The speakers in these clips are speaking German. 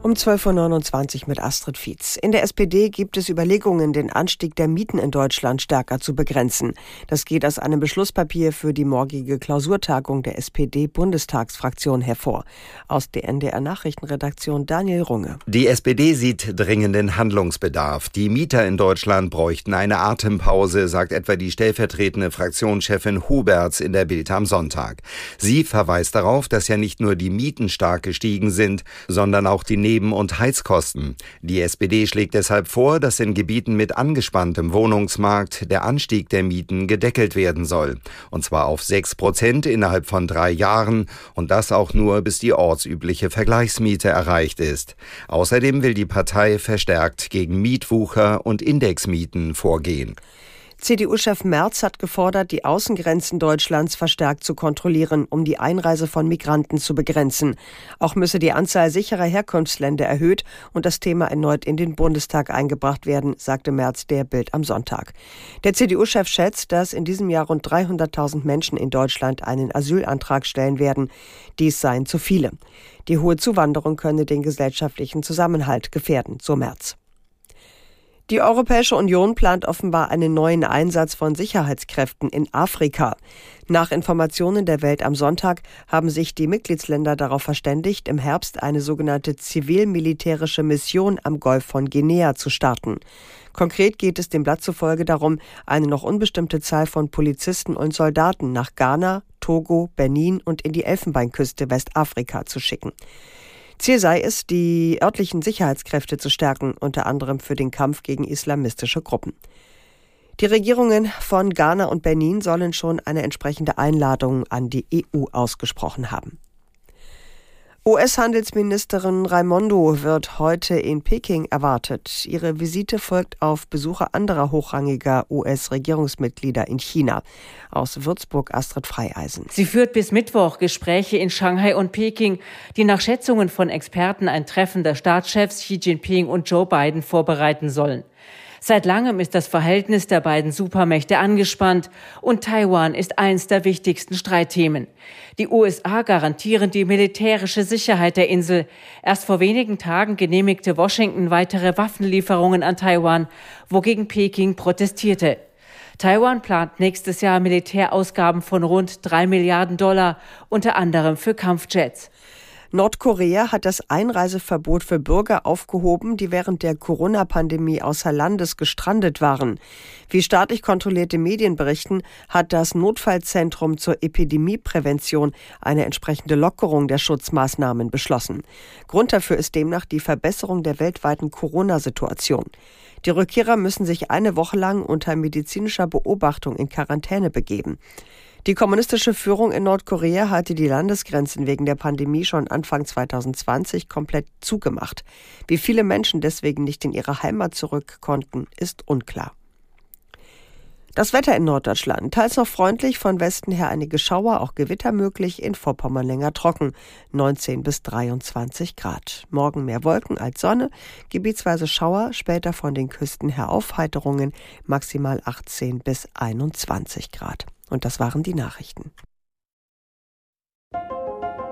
Um 12.29 Uhr mit Astrid Fietz. In der SPD gibt es Überlegungen, den Anstieg der Mieten in Deutschland stärker zu begrenzen. Das geht aus einem Beschlusspapier für die morgige Klausurtagung der SPD-Bundestagsfraktion hervor. Aus der NDR Nachrichtenredaktion Daniel Runge. Die SPD sieht dringenden Handlungsbedarf. Die Mieter in Deutschland bräuchten eine Atempause, sagt etwa die stellvertretende Fraktionschefin Huberts in der Bild am Sonntag. Sie verweist darauf, dass ja nicht nur die Mieten stark gestiegen sind, sondern auch die Leben- und Heizkosten. Die SPD schlägt deshalb vor, dass in Gebieten mit angespanntem Wohnungsmarkt der Anstieg der Mieten gedeckelt werden soll. Und zwar auf 6 Prozent innerhalb von drei Jahren und das auch nur, bis die ortsübliche Vergleichsmiete erreicht ist. Außerdem will die Partei verstärkt gegen Mietwucher und Indexmieten vorgehen. CDU-Chef Merz hat gefordert, die Außengrenzen Deutschlands verstärkt zu kontrollieren, um die Einreise von Migranten zu begrenzen. Auch müsse die Anzahl sicherer Herkunftsländer erhöht und das Thema erneut in den Bundestag eingebracht werden, sagte Merz der Bild am Sonntag. Der CDU-Chef schätzt, dass in diesem Jahr rund 300.000 Menschen in Deutschland einen Asylantrag stellen werden. Dies seien zu viele. Die hohe Zuwanderung könne den gesellschaftlichen Zusammenhalt gefährden, so Merz. Die Europäische Union plant offenbar einen neuen Einsatz von Sicherheitskräften in Afrika. Nach Informationen der Welt am Sonntag haben sich die Mitgliedsländer darauf verständigt, im Herbst eine sogenannte zivil-militärische Mission am Golf von Guinea zu starten. Konkret geht es dem Blatt zufolge darum, eine noch unbestimmte Zahl von Polizisten und Soldaten nach Ghana, Togo, Benin und in die Elfenbeinküste Westafrika zu schicken. Ziel sei es, die örtlichen Sicherheitskräfte zu stärken, unter anderem für den Kampf gegen islamistische Gruppen. Die Regierungen von Ghana und Benin sollen schon eine entsprechende Einladung an die EU ausgesprochen haben. US-Handelsministerin Raimondo wird heute in Peking erwartet. Ihre Visite folgt auf Besuche anderer hochrangiger US-Regierungsmitglieder in China. Aus Würzburg Astrid Freieisen. Sie führt bis Mittwoch Gespräche in Shanghai und Peking, die nach Schätzungen von Experten ein Treffen der Staatschefs Xi Jinping und Joe Biden vorbereiten sollen. Seit langem ist das Verhältnis der beiden Supermächte angespannt und Taiwan ist eins der wichtigsten Streitthemen. Die USA garantieren die militärische Sicherheit der Insel. Erst vor wenigen Tagen genehmigte Washington weitere Waffenlieferungen an Taiwan, wogegen Peking protestierte. Taiwan plant nächstes Jahr Militärausgaben von rund drei Milliarden Dollar, unter anderem für Kampfjets. Nordkorea hat das Einreiseverbot für Bürger aufgehoben, die während der Corona-Pandemie außer Landes gestrandet waren. Wie staatlich kontrollierte Medien berichten, hat das Notfallzentrum zur Epidemieprävention eine entsprechende Lockerung der Schutzmaßnahmen beschlossen. Grund dafür ist demnach die Verbesserung der weltweiten Corona-Situation. Die Rückkehrer müssen sich eine Woche lang unter medizinischer Beobachtung in Quarantäne begeben. Die kommunistische Führung in Nordkorea hatte die Landesgrenzen wegen der Pandemie schon Anfang 2020 komplett zugemacht. Wie viele Menschen deswegen nicht in ihre Heimat zurück konnten, ist unklar. Das Wetter in Norddeutschland. Teils noch freundlich, von Westen her einige Schauer, auch Gewitter möglich, in Vorpommern länger trocken. 19 bis 23 Grad. Morgen mehr Wolken als Sonne, gebietsweise Schauer, später von den Küsten her Aufheiterungen, maximal 18 bis 21 Grad. Und das waren die Nachrichten.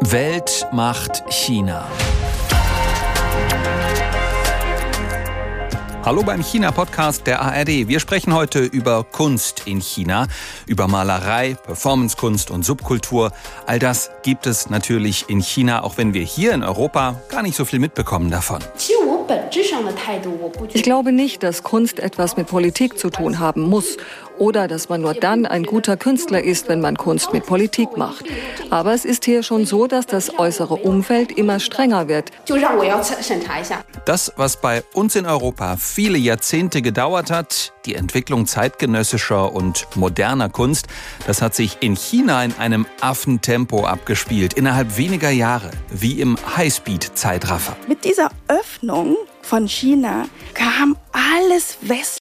Welt macht China. Hallo beim China-Podcast der ARD. Wir sprechen heute über Kunst in China, über Malerei, Performancekunst und Subkultur. All das gibt es natürlich in China, auch wenn wir hier in Europa gar nicht so viel mitbekommen davon. Ich glaube nicht, dass Kunst etwas mit Politik zu tun haben muss oder dass man nur dann ein guter Künstler ist, wenn man Kunst mit Politik macht. Aber es ist hier schon so, dass das äußere Umfeld immer strenger wird. Das, was bei uns in Europa viele Jahrzehnte gedauert hat, die Entwicklung zeitgenössischer und moderner Kunst, das hat sich in China in einem Affentempo abgespielt, innerhalb weniger Jahre, wie im Highspeed-Zeitraffer. Mit dieser Öffnung von China kam alles westlich